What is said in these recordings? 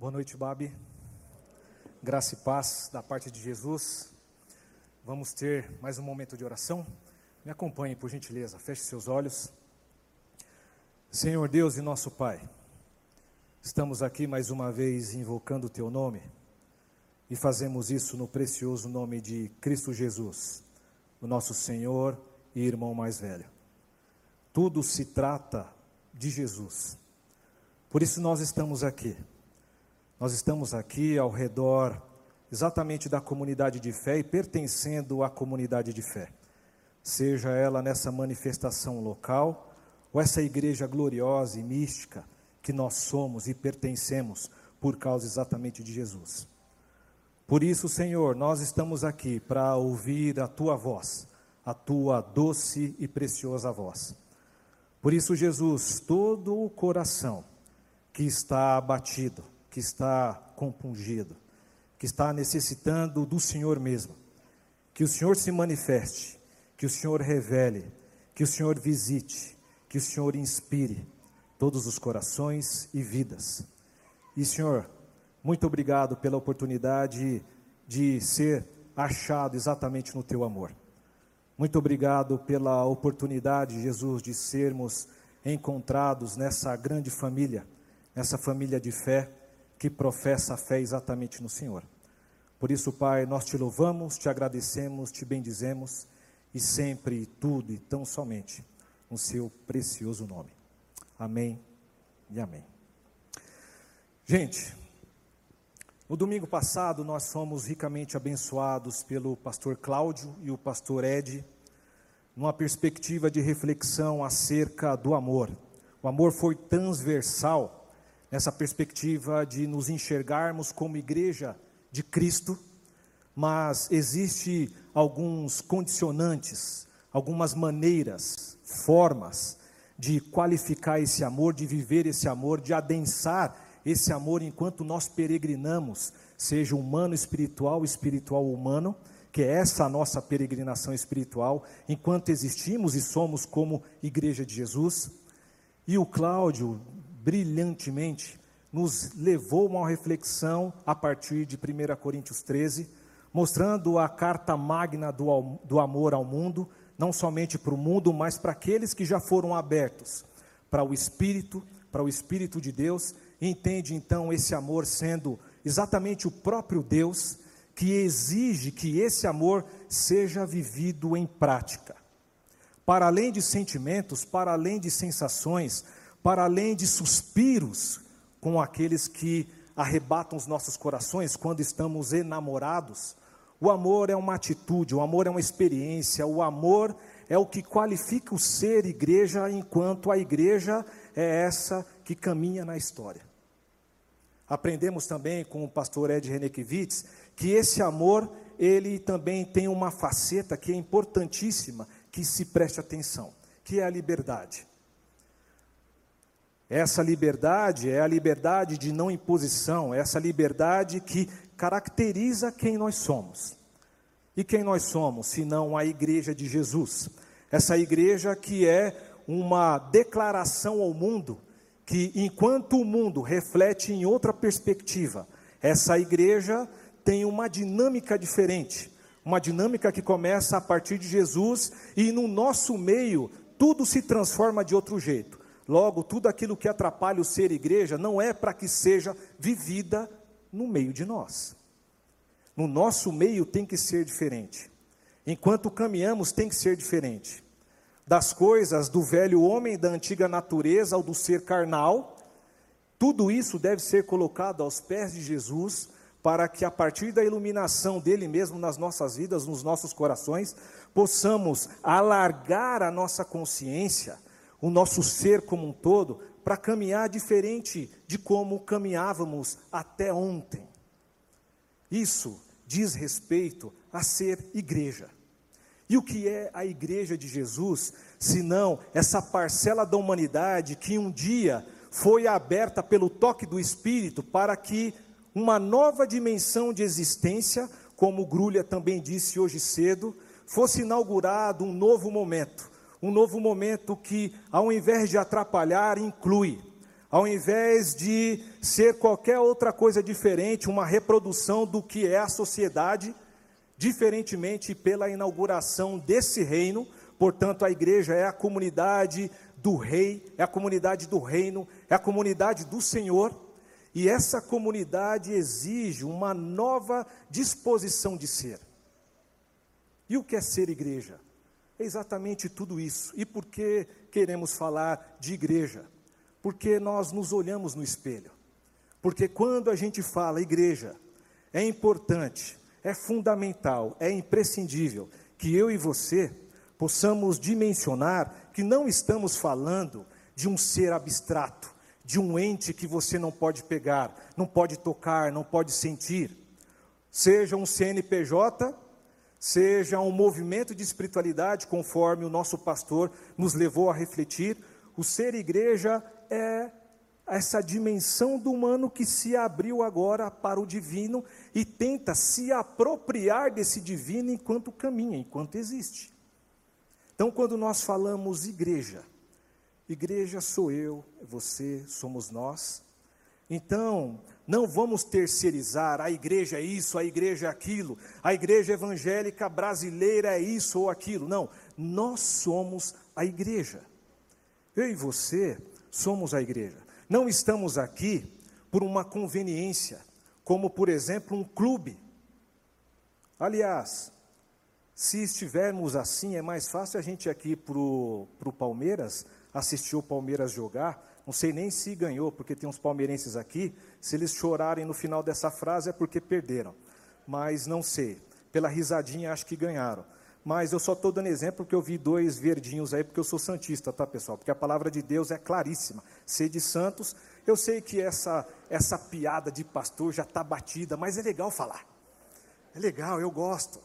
Boa noite, Babi. Graça e paz da parte de Jesus. Vamos ter mais um momento de oração. Me acompanhe, por gentileza. Feche seus olhos. Senhor Deus e nosso Pai, estamos aqui mais uma vez invocando o Teu nome e fazemos isso no precioso nome de Cristo Jesus, o nosso Senhor e irmão mais velho. Tudo se trata de Jesus. Por isso nós estamos aqui nós estamos aqui ao redor exatamente da comunidade de fé e pertencendo à comunidade de fé. Seja ela nessa manifestação local ou essa igreja gloriosa e mística que nós somos e pertencemos por causa exatamente de Jesus. Por isso, Senhor, nós estamos aqui para ouvir a tua voz, a tua doce e preciosa voz. Por isso, Jesus, todo o coração que está abatido, que está compungido, que está necessitando do Senhor mesmo. Que o Senhor se manifeste, que o Senhor revele, que o Senhor visite, que o Senhor inspire todos os corações e vidas. E Senhor, muito obrigado pela oportunidade de ser achado exatamente no teu amor. Muito obrigado pela oportunidade, Jesus, de sermos encontrados nessa grande família, nessa família de fé que professa a fé exatamente no Senhor. Por isso, Pai, nós te louvamos, te agradecemos, te bendizemos e sempre, tudo e tão somente no seu precioso nome. Amém e amém. Gente, no domingo passado nós fomos ricamente abençoados pelo pastor Cláudio e o pastor Ed, numa perspectiva de reflexão acerca do amor. O amor foi transversal nessa perspectiva de nos enxergarmos como igreja de Cristo, mas existe alguns condicionantes, algumas maneiras, formas de qualificar esse amor, de viver esse amor, de adensar esse amor enquanto nós peregrinamos, seja humano espiritual, espiritual humano, que é essa a nossa peregrinação espiritual, enquanto existimos e somos como igreja de Jesus. E o Cláudio, brilhantemente, nos levou a uma reflexão a partir de 1 Coríntios 13, mostrando a carta magna do, do amor ao mundo, não somente para o mundo, mas para aqueles que já foram abertos para o Espírito, para o Espírito de Deus, entende então esse amor sendo exatamente o próprio Deus que exige que esse amor seja vivido em prática. Para além de sentimentos, para além de sensações, para além de suspiros com aqueles que arrebatam os nossos corações quando estamos enamorados. O amor é uma atitude, o amor é uma experiência, o amor é o que qualifica o ser igreja, enquanto a igreja é essa que caminha na história. Aprendemos também com o pastor Ed Renekiewicz que esse amor, ele também tem uma faceta que é importantíssima, que se preste atenção, que é a liberdade. Essa liberdade é a liberdade de não imposição, é essa liberdade que caracteriza quem nós somos. E quem nós somos, senão a igreja de Jesus? Essa igreja que é uma declaração ao mundo, que enquanto o mundo reflete em outra perspectiva, essa igreja tem uma dinâmica diferente, uma dinâmica que começa a partir de Jesus e no nosso meio tudo se transforma de outro jeito. Logo, tudo aquilo que atrapalha o ser igreja não é para que seja vivida no meio de nós. No nosso meio tem que ser diferente. Enquanto caminhamos, tem que ser diferente. Das coisas do velho homem, da antiga natureza, ao do ser carnal, tudo isso deve ser colocado aos pés de Jesus, para que a partir da iluminação dele mesmo nas nossas vidas, nos nossos corações, possamos alargar a nossa consciência o nosso ser como um todo para caminhar diferente de como caminhávamos até ontem. Isso diz respeito a ser igreja. E o que é a igreja de Jesus, senão essa parcela da humanidade que um dia foi aberta pelo toque do Espírito para que uma nova dimensão de existência, como Grulha também disse hoje cedo, fosse inaugurado um novo momento, um novo momento que, ao invés de atrapalhar, inclui, ao invés de ser qualquer outra coisa diferente, uma reprodução do que é a sociedade, diferentemente pela inauguração desse reino, portanto, a igreja é a comunidade do rei, é a comunidade do reino, é a comunidade do Senhor, e essa comunidade exige uma nova disposição de ser. E o que é ser igreja? É exatamente tudo isso. E por que queremos falar de igreja? Porque nós nos olhamos no espelho. Porque quando a gente fala igreja, é importante, é fundamental, é imprescindível que eu e você possamos dimensionar que não estamos falando de um ser abstrato, de um ente que você não pode pegar, não pode tocar, não pode sentir. Seja um CNPJ, seja um movimento de espiritualidade, conforme o nosso pastor nos levou a refletir, o ser igreja é essa dimensão do humano que se abriu agora para o divino e tenta se apropriar desse divino enquanto caminha, enquanto existe. Então, quando nós falamos igreja, igreja sou eu, você, somos nós. Então, não vamos terceirizar, a igreja é isso, a igreja é aquilo, a igreja evangélica brasileira é isso ou aquilo. Não, nós somos a igreja. Eu e você somos a igreja. Não estamos aqui por uma conveniência, como por exemplo um clube. Aliás, se estivermos assim, é mais fácil a gente aqui para o Palmeiras, assistir o Palmeiras jogar. Não sei nem se ganhou, porque tem uns palmeirenses aqui. Se eles chorarem no final dessa frase é porque perderam. Mas não sei. Pela risadinha, acho que ganharam. Mas eu só estou dando exemplo porque eu vi dois verdinhos aí, porque eu sou santista, tá, pessoal? Porque a palavra de Deus é claríssima. Ser de santos, eu sei que essa, essa piada de pastor já está batida, mas é legal falar. É legal, eu gosto.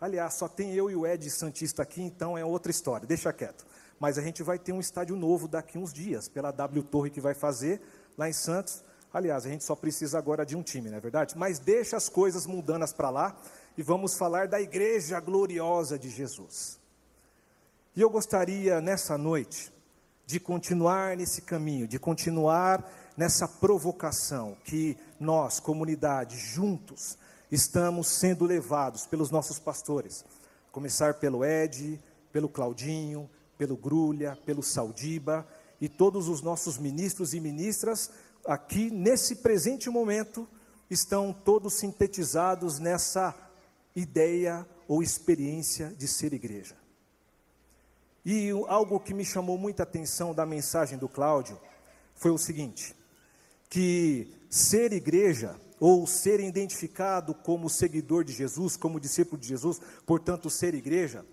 Aliás, só tem eu e o Ed Santista aqui, então é outra história, deixa quieto. Mas a gente vai ter um estádio novo daqui uns dias, pela W Torre que vai fazer lá em Santos. Aliás, a gente só precisa agora de um time, não é verdade? Mas deixa as coisas mundanas para lá e vamos falar da igreja gloriosa de Jesus. E eu gostaria nessa noite de continuar nesse caminho, de continuar nessa provocação que nós, comunidade, juntos, estamos sendo levados pelos nossos pastores. Começar pelo Ed, pelo Claudinho, pelo Grulha, pelo Saudiba e todos os nossos ministros e ministras aqui nesse presente momento estão todos sintetizados nessa ideia ou experiência de ser igreja. E algo que me chamou muita atenção da mensagem do Cláudio foi o seguinte: que ser igreja, ou ser identificado como seguidor de Jesus, como discípulo de Jesus, portanto, ser igreja,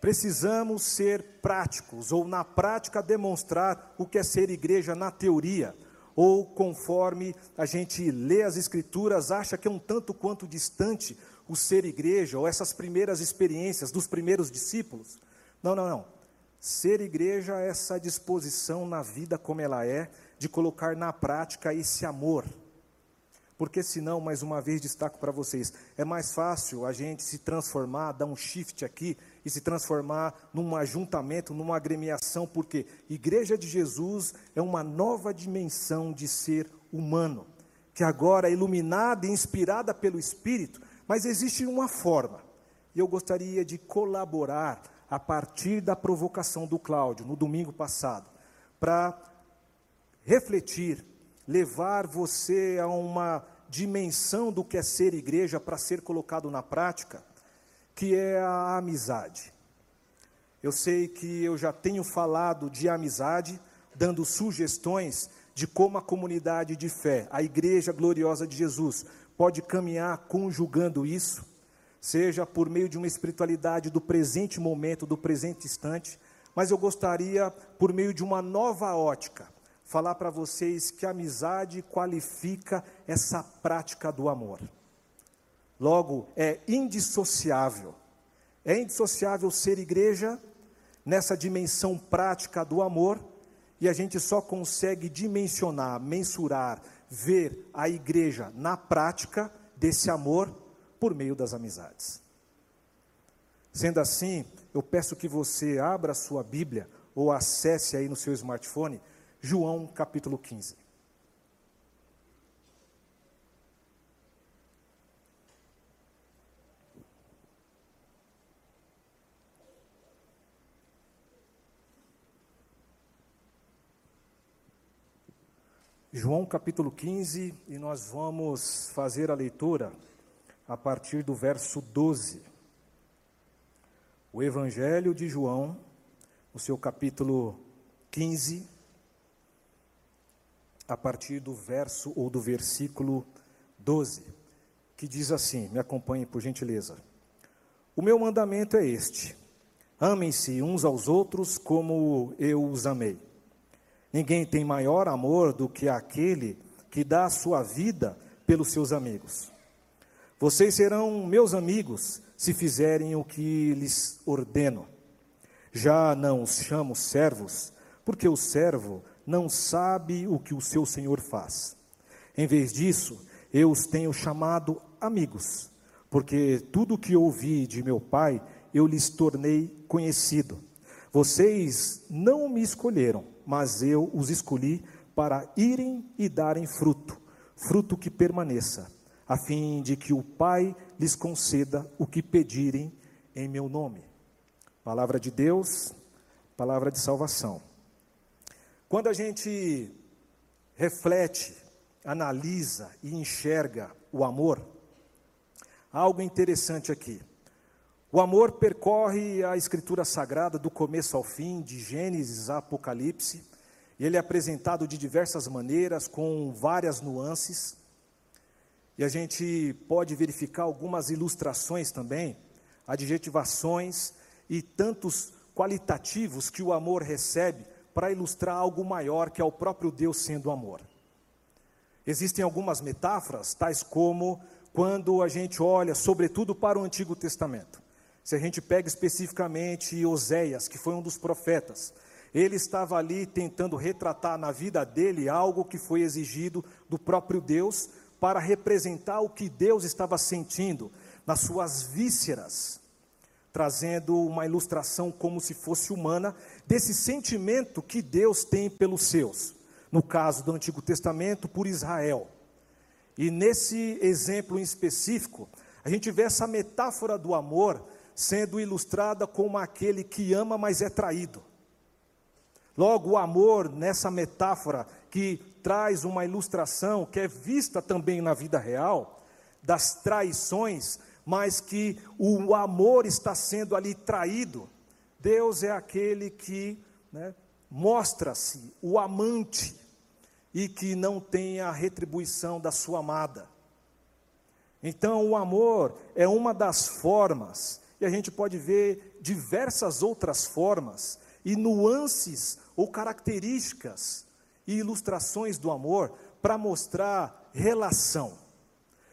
precisamos ser práticos, ou na prática demonstrar o que é ser igreja na teoria, ou conforme a gente lê as Escrituras, acha que é um tanto quanto distante o ser igreja, ou essas primeiras experiências dos primeiros discípulos. Não, não, não. Ser igreja é essa disposição na vida como ela é, de colocar na prática esse amor. Porque senão, mais uma vez destaco para vocês, é mais fácil a gente se transformar, dar um shift aqui e se transformar num ajuntamento, numa agremiação, porque Igreja de Jesus é uma nova dimensão de ser humano, que agora é iluminada e inspirada pelo Espírito, mas existe uma forma, e eu gostaria de colaborar a partir da provocação do Cláudio, no domingo passado, para refletir, levar você a uma dimensão do que é ser igreja para ser colocado na prática, que é a amizade. Eu sei que eu já tenho falado de amizade, dando sugestões de como a comunidade de fé, a Igreja Gloriosa de Jesus, pode caminhar conjugando isso, seja por meio de uma espiritualidade do presente momento, do presente instante, mas eu gostaria, por meio de uma nova ótica, falar para vocês que a amizade qualifica essa prática do amor. Logo, é indissociável. É indissociável ser igreja nessa dimensão prática do amor, e a gente só consegue dimensionar, mensurar, ver a igreja na prática desse amor por meio das amizades. Sendo assim, eu peço que você abra a sua Bíblia ou acesse aí no seu smartphone João capítulo 15. João capítulo 15, e nós vamos fazer a leitura a partir do verso 12. O Evangelho de João, o seu capítulo 15, a partir do verso ou do versículo 12, que diz assim: me acompanhe por gentileza. O meu mandamento é este: amem-se uns aos outros como eu os amei. Ninguém tem maior amor do que aquele que dá a sua vida pelos seus amigos. Vocês serão meus amigos se fizerem o que lhes ordeno. Já não os chamo servos, porque o servo não sabe o que o seu senhor faz. Em vez disso, eu os tenho chamado amigos, porque tudo o que ouvi de meu pai eu lhes tornei conhecido. Vocês não me escolheram mas eu os escolhi para irem e darem fruto, fruto que permaneça, a fim de que o Pai lhes conceda o que pedirem em meu nome. Palavra de Deus, palavra de salvação. Quando a gente reflete, analisa e enxerga o amor, algo interessante aqui. O amor percorre a escritura sagrada do começo ao fim, de Gênesis a Apocalipse. Ele é apresentado de diversas maneiras, com várias nuances. E a gente pode verificar algumas ilustrações também, adjetivações e tantos qualitativos que o amor recebe para ilustrar algo maior que é o próprio Deus sendo amor. Existem algumas metáforas, tais como quando a gente olha, sobretudo para o Antigo Testamento. Se a gente pega especificamente Oséias, que foi um dos profetas, ele estava ali tentando retratar na vida dele algo que foi exigido do próprio Deus para representar o que Deus estava sentindo nas suas vísceras, trazendo uma ilustração como se fosse humana desse sentimento que Deus tem pelos seus. No caso do Antigo Testamento, por Israel. E nesse exemplo em específico, a gente vê essa metáfora do amor sendo ilustrada como aquele que ama, mas é traído. Logo, o amor, nessa metáfora que traz uma ilustração que é vista também na vida real, das traições, mas que o amor está sendo ali traído. Deus é aquele que né, mostra-se o amante e que não tem a retribuição da sua amada. Então, o amor é uma das formas e a gente pode ver diversas outras formas e nuances ou características e ilustrações do amor para mostrar relação,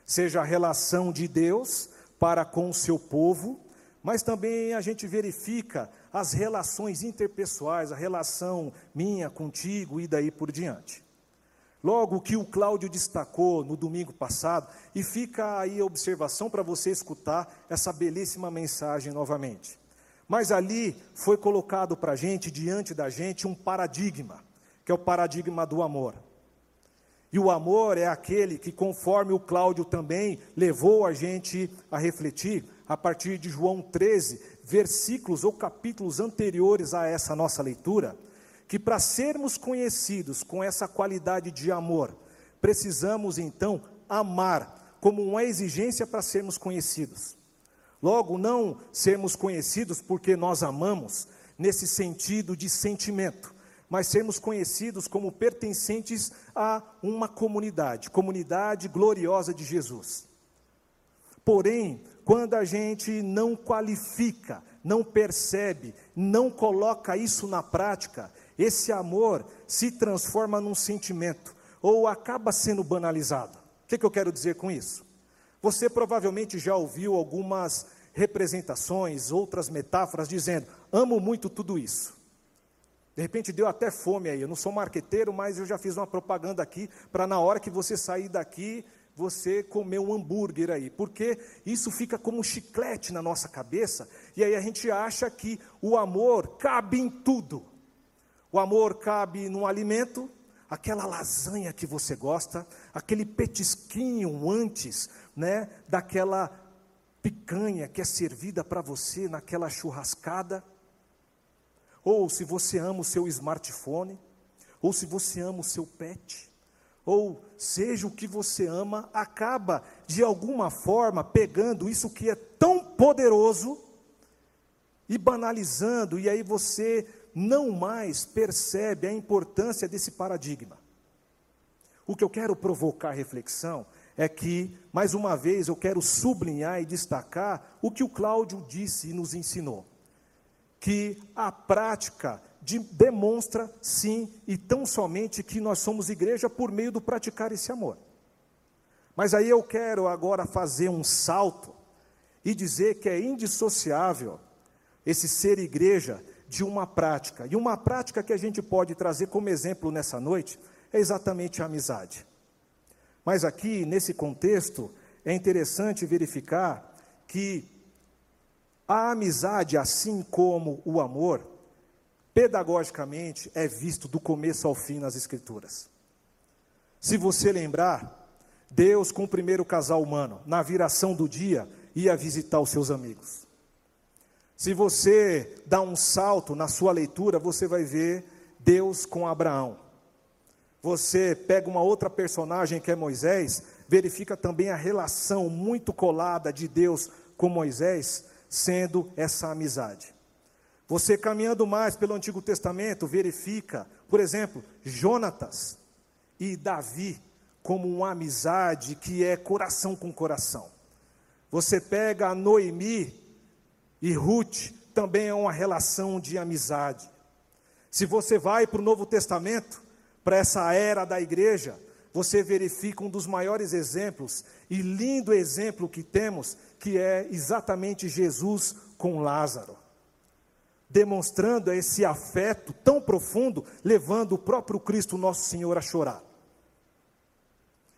seja a relação de Deus para com o seu povo, mas também a gente verifica as relações interpessoais, a relação minha contigo e daí por diante. Logo, o que o Cláudio destacou no domingo passado, e fica aí a observação para você escutar essa belíssima mensagem novamente. Mas ali foi colocado para a gente, diante da gente, um paradigma, que é o paradigma do amor. E o amor é aquele que, conforme o Cláudio também levou a gente a refletir, a partir de João 13, versículos ou capítulos anteriores a essa nossa leitura, que para sermos conhecidos com essa qualidade de amor, precisamos então amar como uma exigência para sermos conhecidos. Logo, não sermos conhecidos porque nós amamos nesse sentido de sentimento, mas sermos conhecidos como pertencentes a uma comunidade, comunidade gloriosa de Jesus. Porém, quando a gente não qualifica, não percebe, não coloca isso na prática, esse amor se transforma num sentimento ou acaba sendo banalizado. O que, que eu quero dizer com isso? Você provavelmente já ouviu algumas representações, outras metáforas dizendo: amo muito tudo isso. De repente deu até fome aí. Eu não sou marqueteiro, mas eu já fiz uma propaganda aqui para na hora que você sair daqui, você comer um hambúrguer aí. Porque isso fica como um chiclete na nossa cabeça, e aí a gente acha que o amor cabe em tudo. O amor cabe num alimento, aquela lasanha que você gosta, aquele petisquinho antes, né, daquela picanha que é servida para você naquela churrascada. Ou se você ama o seu smartphone, ou se você ama o seu pet, ou seja o que você ama, acaba de alguma forma pegando isso que é tão poderoso e banalizando, e aí você não mais percebe a importância desse paradigma. O que eu quero provocar reflexão é que, mais uma vez, eu quero sublinhar e destacar o que o Cláudio disse e nos ensinou. Que a prática de, demonstra, sim, e tão somente que nós somos igreja por meio do praticar esse amor. Mas aí eu quero agora fazer um salto e dizer que é indissociável esse ser igreja de uma prática. E uma prática que a gente pode trazer como exemplo nessa noite é exatamente a amizade. Mas aqui, nesse contexto, é interessante verificar que a amizade, assim como o amor, pedagogicamente é visto do começo ao fim nas Escrituras. Se você lembrar, Deus com o primeiro casal humano, na viração do dia, ia visitar os seus amigos. Se você dá um salto na sua leitura, você vai ver Deus com Abraão. Você pega uma outra personagem que é Moisés, verifica também a relação muito colada de Deus com Moisés, sendo essa amizade. Você caminhando mais pelo Antigo Testamento, verifica, por exemplo, Jonatas e Davi como uma amizade que é coração com coração. Você pega a Noemi e Ruth também é uma relação de amizade. Se você vai para o Novo Testamento, para essa era da igreja, você verifica um dos maiores exemplos e lindo exemplo que temos, que é exatamente Jesus com Lázaro. Demonstrando esse afeto tão profundo, levando o próprio Cristo nosso Senhor a chorar.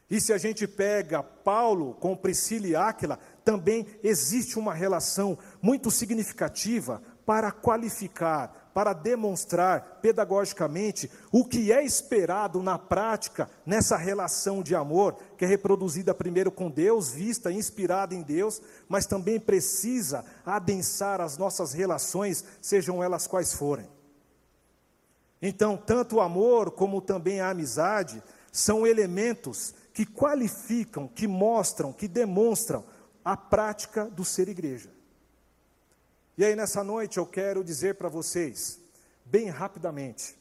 E se a gente pega Paulo com Priscila e Áquila, também existe uma relação muito significativa para qualificar, para demonstrar pedagogicamente o que é esperado na prática nessa relação de amor, que é reproduzida primeiro com Deus, vista, inspirada em Deus, mas também precisa adensar as nossas relações, sejam elas quais forem. Então, tanto o amor como também a amizade são elementos que qualificam, que mostram, que demonstram a prática do ser igreja. E aí, nessa noite, eu quero dizer para vocês, bem rapidamente,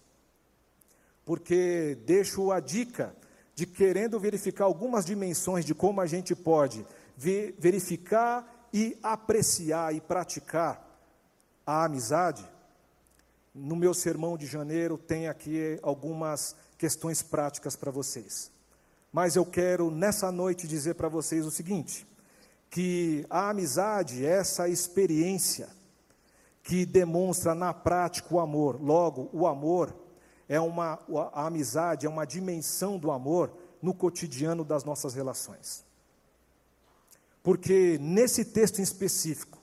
porque deixo a dica de querendo verificar algumas dimensões de como a gente pode ver, verificar e apreciar e praticar a amizade. No meu sermão de janeiro, tem aqui algumas questões práticas para vocês. Mas eu quero nessa noite dizer para vocês o seguinte: que a amizade é essa experiência que demonstra na prática o amor. Logo, o amor é uma a amizade é uma dimensão do amor no cotidiano das nossas relações. Porque nesse texto em específico,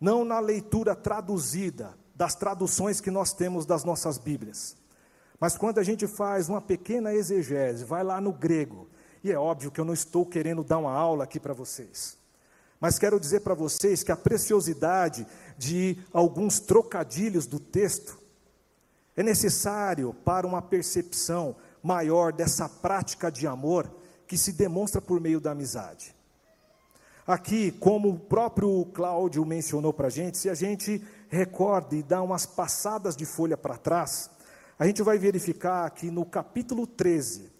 não na leitura traduzida das traduções que nós temos das nossas Bíblias, mas quando a gente faz uma pequena exegese, vai lá no grego, e é óbvio que eu não estou querendo dar uma aula aqui para vocês. Mas quero dizer para vocês que a preciosidade de alguns trocadilhos do texto é necessário para uma percepção maior dessa prática de amor que se demonstra por meio da amizade. Aqui, como o próprio Cláudio mencionou para a gente, se a gente recorda e dá umas passadas de folha para trás, a gente vai verificar que no capítulo 13,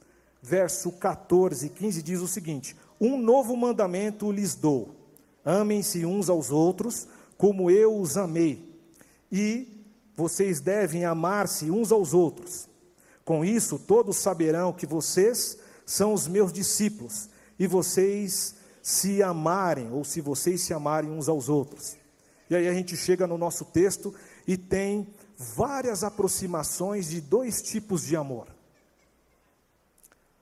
verso 14 e 15 diz o seguinte: Um novo mandamento lhes dou: amem-se uns aos outros, como eu os amei, e vocês devem amar-se uns aos outros. Com isso, todos saberão que vocês são os meus discípulos, e vocês se amarem, ou se vocês se amarem uns aos outros. E aí a gente chega no nosso texto e tem várias aproximações de dois tipos de amor.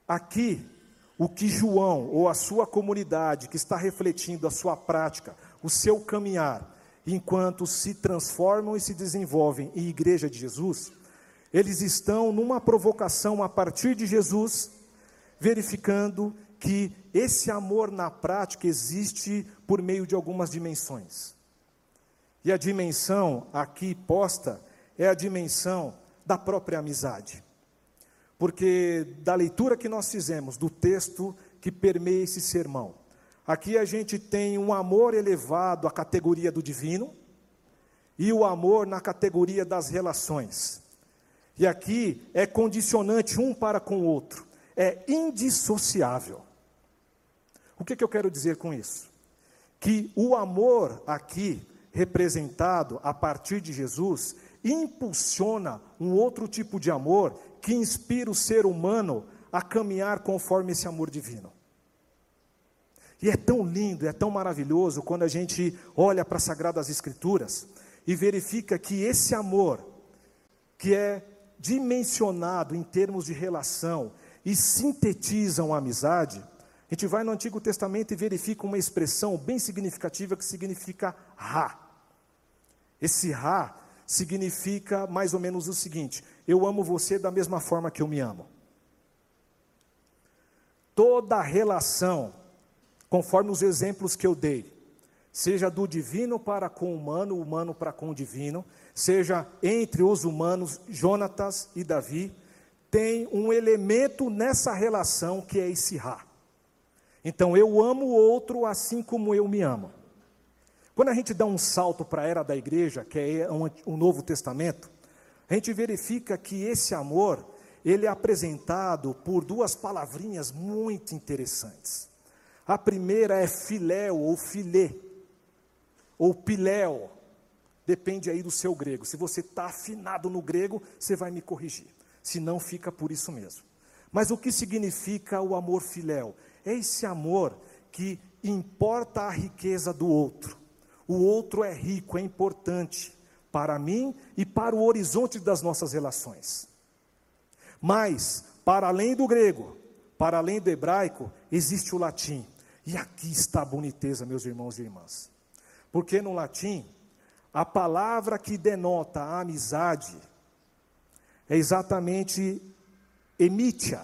Aqui, o que João ou a sua comunidade que está refletindo a sua prática, o seu caminhar, enquanto se transformam e se desenvolvem em igreja de Jesus, eles estão numa provocação a partir de Jesus, verificando que esse amor na prática existe por meio de algumas dimensões. E a dimensão aqui posta é a dimensão da própria amizade. Porque da leitura que nós fizemos do texto que permeia esse sermão, aqui a gente tem um amor elevado à categoria do divino e o amor na categoria das relações. E aqui é condicionante um para com o outro, é indissociável. O que, que eu quero dizer com isso? Que o amor aqui, representado a partir de Jesus, impulsiona um outro tipo de amor que inspira o ser humano a caminhar conforme esse amor divino. E é tão lindo, é tão maravilhoso quando a gente olha para as Sagradas Escrituras e verifica que esse amor, que é dimensionado em termos de relação e sintetiza uma amizade, a gente vai no Antigo Testamento e verifica uma expressão bem significativa que significa Ra. Esse Ra significa mais ou menos o seguinte: eu amo você da mesma forma que eu me amo. Toda relação, conforme os exemplos que eu dei, seja do divino para com o humano, humano para com o divino, seja entre os humanos, Jonatas e Davi, tem um elemento nessa relação que é esse Ra. Então eu amo o outro assim como eu me amo. Quando a gente dá um salto para a era da igreja, que é o Novo Testamento, a gente verifica que esse amor, ele é apresentado por duas palavrinhas muito interessantes. A primeira é filéu ou filé, ou piléu, depende aí do seu grego. Se você está afinado no grego, você vai me corrigir. Se não, fica por isso mesmo. Mas o que significa o amor filéu? É esse amor que importa a riqueza do outro o outro é rico, é importante para mim e para o horizonte das nossas relações. Mas, para além do grego, para além do hebraico, existe o latim. E aqui está a boniteza, meus irmãos e irmãs. Porque no latim, a palavra que denota a amizade é exatamente emitia.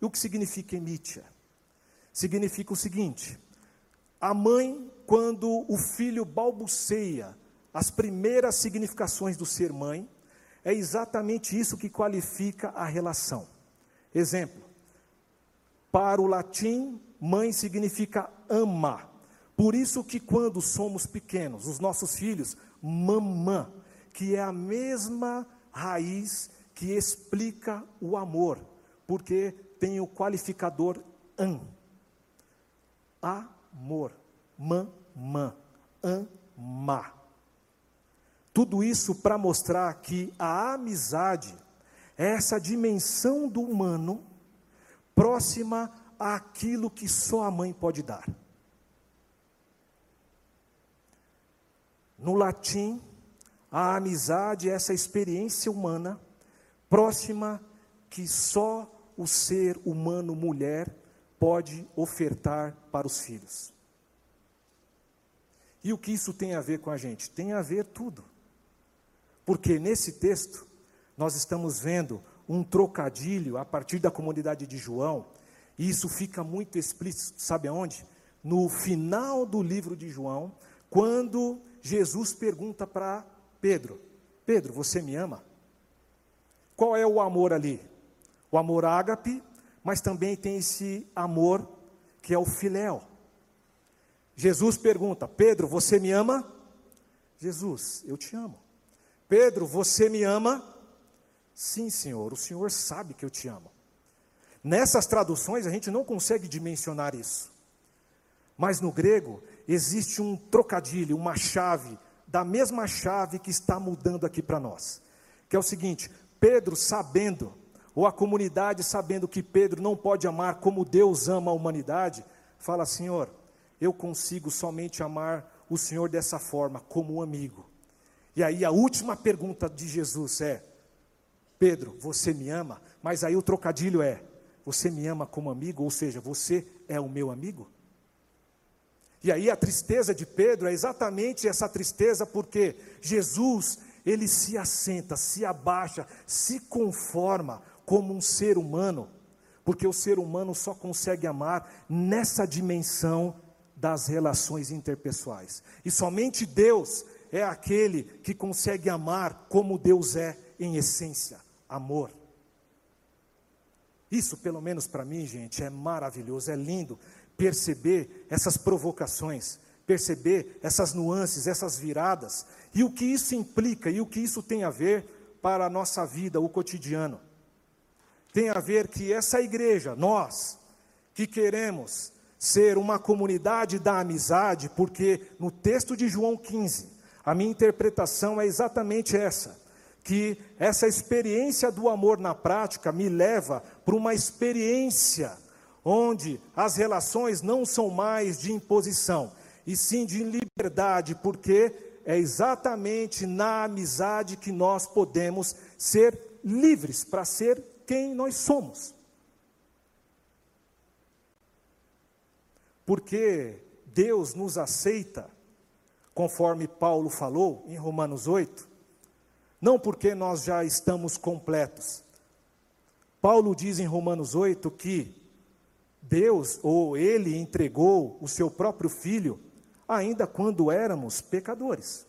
E o que significa emitia? Significa o seguinte: a mãe quando o filho balbuceia as primeiras significações do ser mãe, é exatamente isso que qualifica a relação. Exemplo: para o latim, mãe significa ama. Por isso que quando somos pequenos, os nossos filhos, mamã, que é a mesma raiz que explica o amor, porque tem o qualificador an. Amor mamã, amar. Tudo isso para mostrar que a amizade é essa dimensão do humano próxima àquilo que só a mãe pode dar. No latim, a amizade é essa experiência humana próxima que só o ser humano mulher pode ofertar para os filhos. E o que isso tem a ver com a gente? Tem a ver tudo. Porque nesse texto, nós estamos vendo um trocadilho a partir da comunidade de João, e isso fica muito explícito, sabe aonde? No final do livro de João, quando Jesus pergunta para Pedro: Pedro, você me ama? Qual é o amor ali? O amor ágape, mas também tem esse amor que é o filéu. Jesus pergunta: Pedro, você me ama? Jesus, eu te amo. Pedro, você me ama? Sim, Senhor, o Senhor sabe que eu te amo. Nessas traduções a gente não consegue dimensionar isso. Mas no grego existe um trocadilho, uma chave, da mesma chave que está mudando aqui para nós. Que é o seguinte: Pedro sabendo, ou a comunidade sabendo que Pedro não pode amar como Deus ama a humanidade, fala: Senhor, eu consigo somente amar o Senhor dessa forma, como um amigo. E aí a última pergunta de Jesus é: Pedro, você me ama? Mas aí o trocadilho é: você me ama como amigo? Ou seja, você é o meu amigo? E aí a tristeza de Pedro é exatamente essa tristeza, porque Jesus, ele se assenta, se abaixa, se conforma como um ser humano, porque o ser humano só consegue amar nessa dimensão das relações interpessoais. E somente Deus é aquele que consegue amar como Deus é em essência, amor. Isso, pelo menos para mim, gente, é maravilhoso, é lindo perceber essas provocações, perceber essas nuances, essas viradas, e o que isso implica e o que isso tem a ver para a nossa vida, o cotidiano. Tem a ver que essa igreja, nós, que queremos ser uma comunidade da amizade, porque no texto de João 15, a minha interpretação é exatamente essa que essa experiência do amor na prática me leva para uma experiência onde as relações não são mais de imposição, e sim de liberdade, porque é exatamente na amizade que nós podemos ser livres para ser quem nós somos. Porque Deus nos aceita, conforme Paulo falou em Romanos 8, não porque nós já estamos completos. Paulo diz em Romanos 8 que Deus, ou Ele, entregou o seu próprio filho, ainda quando éramos pecadores.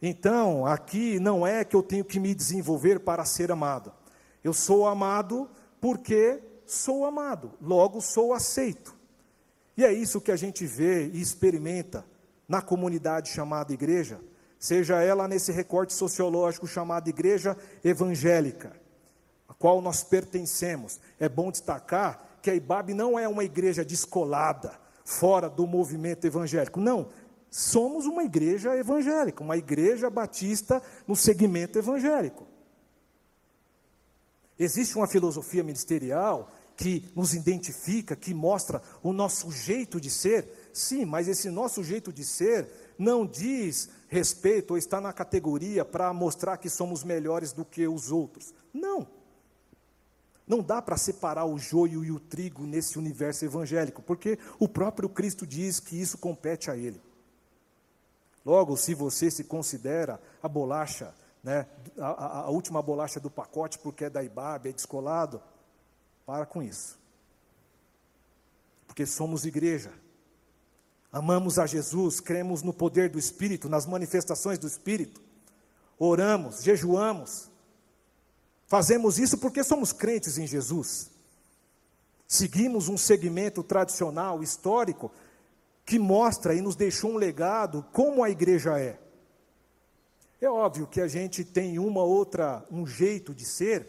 Então, aqui não é que eu tenho que me desenvolver para ser amado. Eu sou amado porque sou amado, logo sou aceito. E é isso que a gente vê e experimenta na comunidade chamada igreja seja ela nesse recorte sociológico chamado Igreja Evangélica, a qual nós pertencemos. É bom destacar que a IBAB não é uma igreja descolada, fora do movimento evangélico. Não, somos uma igreja evangélica, uma igreja batista no segmento evangélico. Existe uma filosofia ministerial que nos identifica, que mostra o nosso jeito de ser? Sim, mas esse nosso jeito de ser não diz respeito ou está na categoria para mostrar que somos melhores do que os outros. Não. Não dá para separar o joio e o trigo nesse universo evangélico, porque o próprio Cristo diz que isso compete a Ele. Logo, se você se considera a bolacha, né, a, a, última bolacha do pacote, porque é da Ibabe, é descolado, para com isso. Porque somos igreja. Amamos a Jesus, cremos no poder do Espírito, nas manifestações do Espírito, oramos, jejuamos. Fazemos isso porque somos crentes em Jesus. Seguimos um segmento tradicional, histórico, que mostra e nos deixou um legado como a igreja é. É óbvio que a gente tem uma outra, um jeito de ser,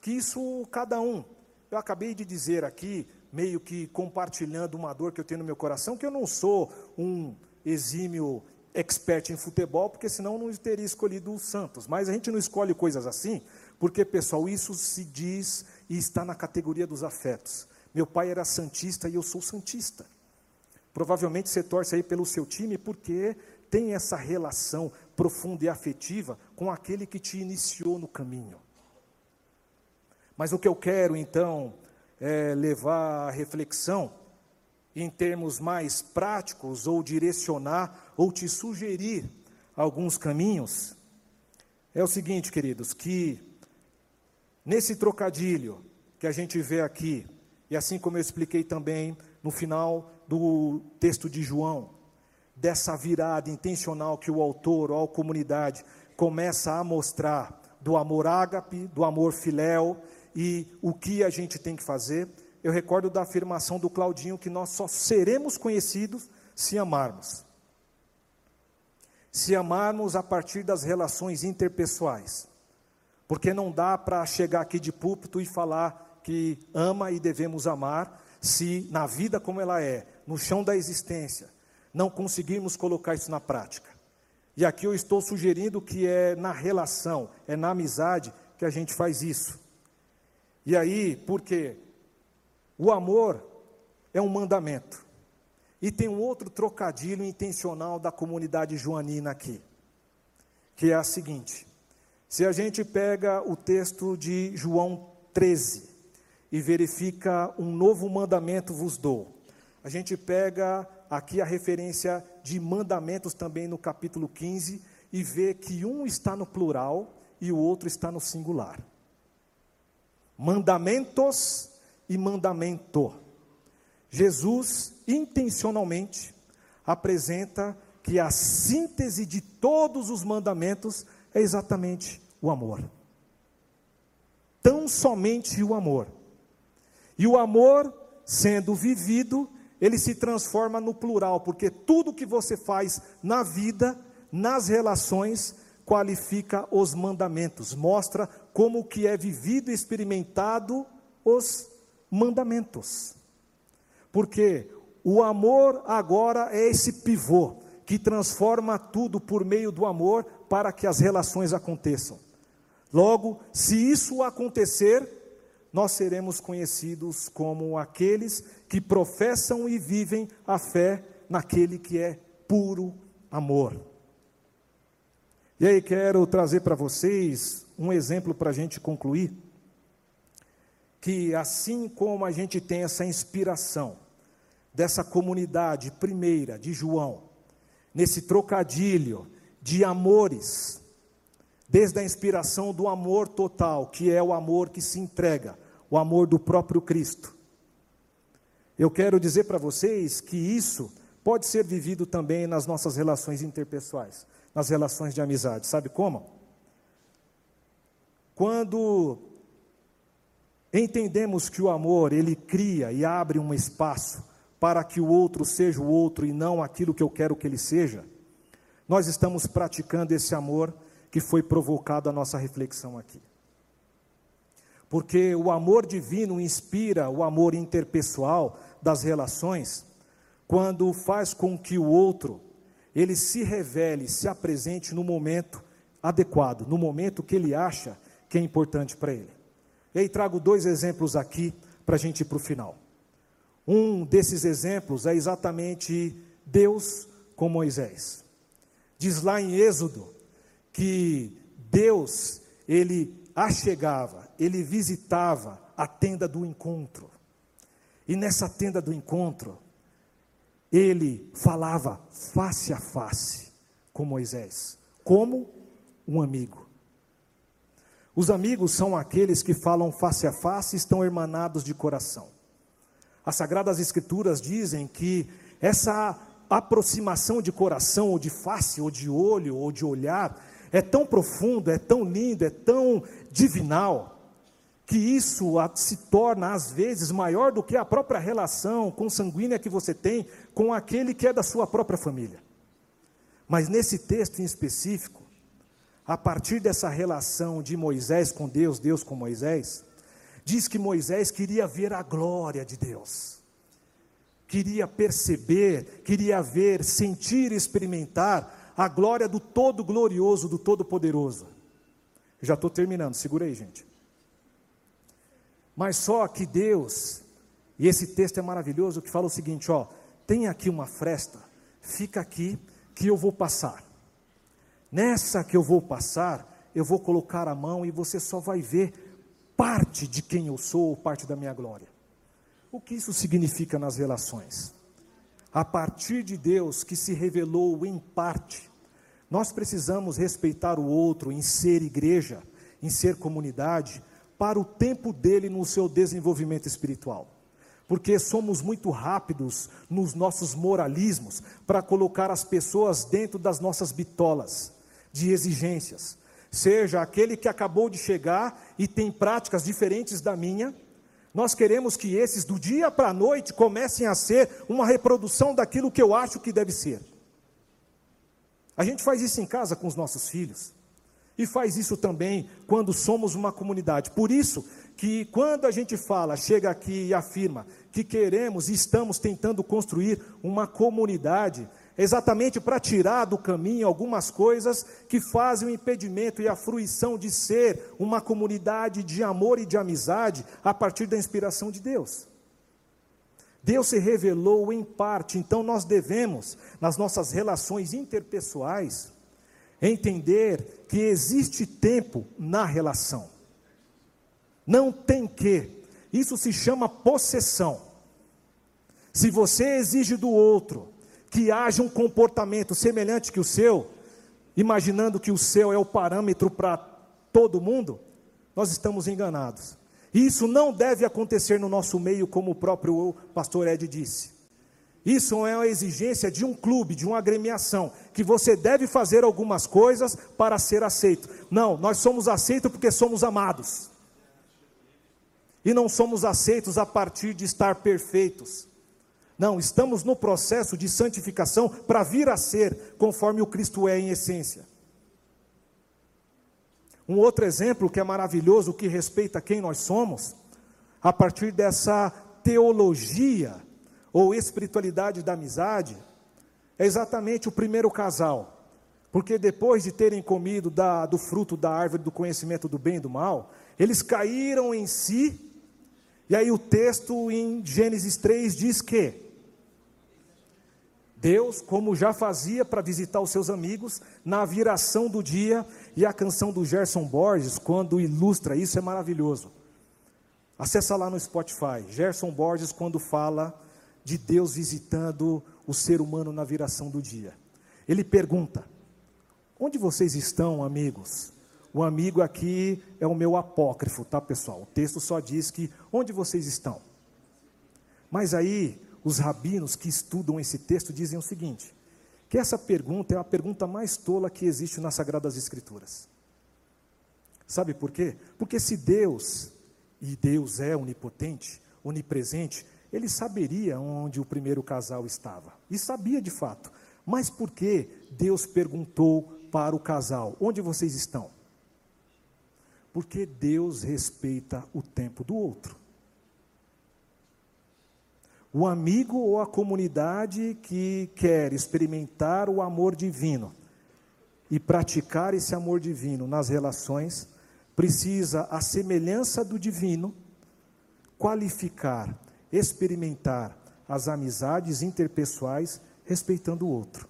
que isso cada um. Eu acabei de dizer aqui meio que compartilhando uma dor que eu tenho no meu coração, que eu não sou um exímio expert em futebol, porque senão não teria escolhido o Santos. Mas a gente não escolhe coisas assim, porque, pessoal, isso se diz e está na categoria dos afetos. Meu pai era santista e eu sou santista. Provavelmente você torce aí pelo seu time porque tem essa relação profunda e afetiva com aquele que te iniciou no caminho. Mas o que eu quero então é, levar a reflexão em termos mais práticos, ou direcionar, ou te sugerir alguns caminhos, é o seguinte, queridos, que nesse trocadilho que a gente vê aqui, e assim como eu expliquei também no final do texto de João, dessa virada intencional que o autor ou a comunidade começa a mostrar do amor ágape, do amor filéu e o que a gente tem que fazer. Eu recordo da afirmação do Claudinho que nós só seremos conhecidos se amarmos. Se amarmos a partir das relações interpessoais. Porque não dá para chegar aqui de púlpito e falar que ama e devemos amar, se na vida como ela é, no chão da existência, não conseguirmos colocar isso na prática. E aqui eu estou sugerindo que é na relação, é na amizade que a gente faz isso. E aí, porque o amor é um mandamento. E tem um outro trocadilho intencional da comunidade joanina aqui, que é a seguinte: se a gente pega o texto de João 13 e verifica um novo mandamento vos dou, a gente pega aqui a referência de mandamentos também no capítulo 15 e vê que um está no plural e o outro está no singular. Mandamentos e mandamento. Jesus intencionalmente apresenta que a síntese de todos os mandamentos é exatamente o amor. Tão somente o amor. E o amor, sendo vivido, ele se transforma no plural, porque tudo que você faz na vida, nas relações, qualifica os mandamentos, mostra como que é vivido e experimentado os mandamentos. Porque o amor agora é esse pivô que transforma tudo por meio do amor para que as relações aconteçam. Logo, se isso acontecer, nós seremos conhecidos como aqueles que professam e vivem a fé naquele que é puro amor. E aí, quero trazer para vocês um exemplo para a gente concluir. Que assim como a gente tem essa inspiração dessa comunidade primeira de João, nesse trocadilho de amores, desde a inspiração do amor total, que é o amor que se entrega, o amor do próprio Cristo. Eu quero dizer para vocês que isso pode ser vivido também nas nossas relações interpessoais, nas relações de amizade. Sabe como? Quando entendemos que o amor, ele cria e abre um espaço para que o outro seja o outro e não aquilo que eu quero que ele seja, nós estamos praticando esse amor que foi provocado a nossa reflexão aqui. Porque o amor divino inspira o amor interpessoal das relações, quando faz com que o outro ele se revele, se apresente no momento adequado, no momento que ele acha que é importante para ele. E aí trago dois exemplos aqui para a gente ir para o final. Um desses exemplos é exatamente Deus com Moisés. Diz lá em Êxodo que Deus, ele achegava, ele visitava a tenda do encontro. E nessa tenda do encontro, ele falava face a face com Moisés, como um amigo. Os amigos são aqueles que falam face a face e estão hermanados de coração. As Sagradas Escrituras dizem que essa aproximação de coração, ou de face, ou de olho, ou de olhar, é tão profundo, é tão lindo, é tão divinal, que isso se torna, às vezes, maior do que a própria relação consanguínea que você tem com aquele que é da sua própria família. Mas nesse texto em específico, a partir dessa relação de Moisés com Deus, Deus com Moisés, diz que Moisés queria ver a glória de Deus, queria perceber, queria ver, sentir, experimentar a glória do Todo-Glorioso, do Todo-Poderoso. Já estou terminando, segura aí, gente. Mas só que Deus, e esse texto é maravilhoso, que fala o seguinte: ó, tem aqui uma fresta, fica aqui que eu vou passar. Nessa que eu vou passar, eu vou colocar a mão e você só vai ver parte de quem eu sou, parte da minha glória. O que isso significa nas relações? A partir de Deus que se revelou em parte, nós precisamos respeitar o outro em ser igreja, em ser comunidade, para o tempo dele no seu desenvolvimento espiritual. Porque somos muito rápidos nos nossos moralismos para colocar as pessoas dentro das nossas bitolas de exigências seja aquele que acabou de chegar e tem práticas diferentes da minha. Nós queremos que esses, do dia para a noite, comecem a ser uma reprodução daquilo que eu acho que deve ser. A gente faz isso em casa com os nossos filhos. E faz isso também quando somos uma comunidade. Por isso que quando a gente fala, chega aqui e afirma que queremos e estamos tentando construir uma comunidade, exatamente para tirar do caminho algumas coisas que fazem o impedimento e a fruição de ser uma comunidade de amor e de amizade a partir da inspiração de Deus. Deus se revelou em parte, então nós devemos, nas nossas relações interpessoais, entender que existe tempo na relação. Não tem que. Isso se chama possessão. Se você exige do outro que haja um comportamento semelhante que o seu, imaginando que o céu é o parâmetro para todo mundo, nós estamos enganados. Isso não deve acontecer no nosso meio, como o próprio pastor Ed disse. Isso é uma exigência de um clube, de uma agremiação, que você deve fazer algumas coisas para ser aceito. Não, nós somos aceitos porque somos amados. E não somos aceitos a partir de estar perfeitos. Não, estamos no processo de santificação para vir a ser conforme o Cristo é em essência. Um outro exemplo que é maravilhoso, que respeita quem nós somos, a partir dessa teologia ou espiritualidade da amizade, é exatamente o primeiro casal. Porque depois de terem comido da, do fruto da árvore do conhecimento do bem e do mal, eles caíram em si, e aí o texto em Gênesis 3 diz que Deus, como já fazia para visitar os seus amigos, na viração do dia, e a canção do Gerson Borges, quando ilustra isso, é maravilhoso. Acessa lá no Spotify, Gerson Borges, quando fala de Deus visitando o ser humano na viração do dia. Ele pergunta: Onde vocês estão, amigos? O amigo aqui é o meu apócrifo, tá, pessoal? O texto só diz que onde vocês estão. Mas aí, os rabinos que estudam esse texto dizem o seguinte: que essa pergunta é a pergunta mais tola que existe nas Sagradas Escrituras. Sabe por quê? Porque se Deus, e Deus é onipotente, onipresente, ele saberia onde o primeiro casal estava. E sabia de fato. Mas por que Deus perguntou para o casal: onde vocês estão? Porque Deus respeita o tempo do outro. O amigo ou a comunidade que quer experimentar o amor divino e praticar esse amor divino nas relações, precisa, a semelhança do divino, qualificar experimentar as amizades interpessoais respeitando o outro.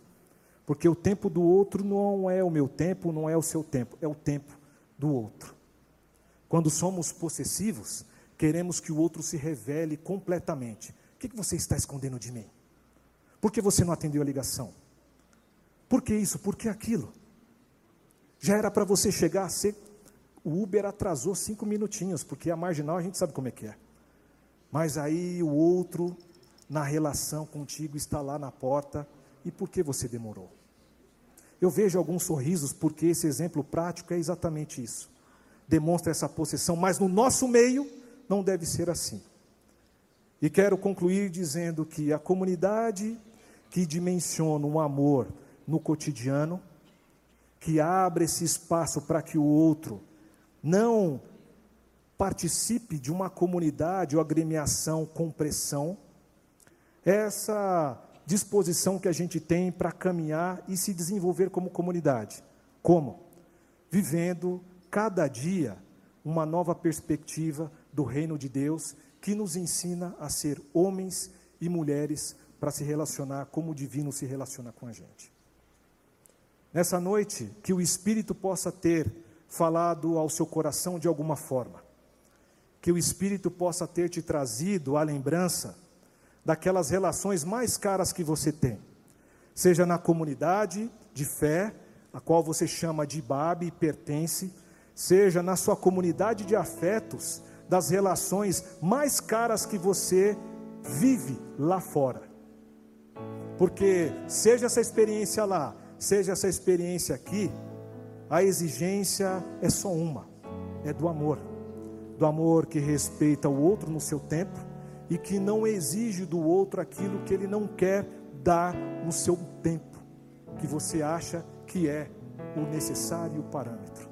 Porque o tempo do outro não é o meu tempo, não é o seu tempo, é o tempo do outro. Quando somos possessivos, queremos que o outro se revele completamente. O que você está escondendo de mim? Por que você não atendeu a ligação? Por que isso? Por que aquilo? Já era para você chegar a ser. O Uber atrasou cinco minutinhos, porque a marginal a gente sabe como é que é. Mas aí o outro, na relação contigo, está lá na porta. E por que você demorou? Eu vejo alguns sorrisos, porque esse exemplo prático é exatamente isso. Demonstra essa possessão, mas no nosso meio não deve ser assim. E quero concluir dizendo que a comunidade que dimensiona o amor no cotidiano, que abre esse espaço para que o outro não participe de uma comunidade ou agremiação com pressão, essa disposição que a gente tem para caminhar e se desenvolver como comunidade. Como? Vivendo cada dia uma nova perspectiva do reino de Deus que nos ensina a ser homens e mulheres para se relacionar como o divino se relaciona com a gente. Nessa noite, que o Espírito possa ter falado ao seu coração de alguma forma que o Espírito possa ter te trazido a lembrança daquelas relações mais caras que você tem, seja na comunidade de fé, a qual você chama de Babe e pertence, seja na sua comunidade de afetos, das relações mais caras que você vive lá fora. Porque seja essa experiência lá, seja essa experiência aqui, a exigência é só uma: é do amor do amor que respeita o outro no seu tempo e que não exige do outro aquilo que ele não quer dar no seu tempo, que você acha que é o necessário parâmetro.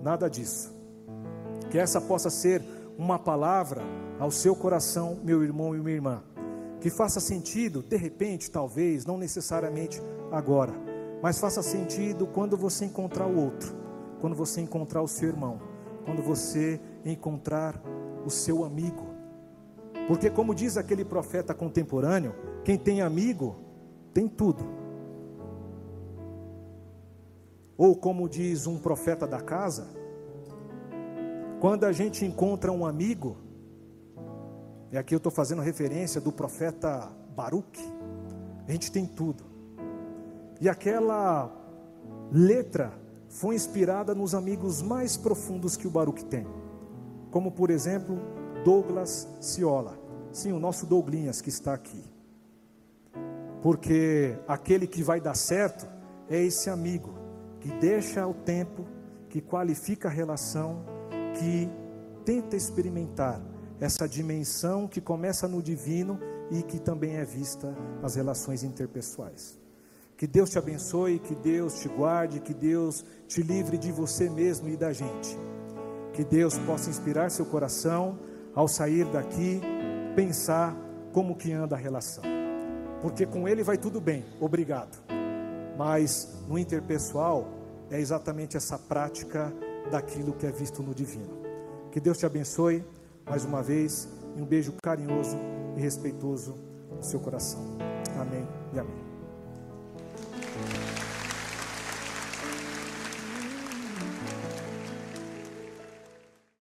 Nada disso. Que essa possa ser uma palavra ao seu coração, meu irmão e minha irmã, que faça sentido, de repente, talvez, não necessariamente agora, mas faça sentido quando você encontrar o outro, quando você encontrar o seu irmão, quando você encontrar o seu amigo. Porque, como diz aquele profeta contemporâneo, quem tem amigo tem tudo. Ou, como diz um profeta da casa, quando a gente encontra um amigo, e aqui eu estou fazendo referência do profeta Baruch, a gente tem tudo. E aquela letra foi inspirada nos amigos mais profundos que o Baruch tem, como por exemplo Douglas Ciola, sim, o nosso Douglinhas que está aqui, porque aquele que vai dar certo é esse amigo que deixa o tempo, que qualifica a relação, que tenta experimentar essa dimensão que começa no divino e que também é vista nas relações interpessoais. Que Deus te abençoe, que Deus te guarde, que Deus te livre de você mesmo e da gente. Que Deus possa inspirar seu coração ao sair daqui, pensar como que anda a relação. Porque com ele vai tudo bem, obrigado. Mas no interpessoal é exatamente essa prática daquilo que é visto no divino. Que Deus te abençoe mais uma vez e um beijo carinhoso e respeitoso no seu coração. Amém e amém.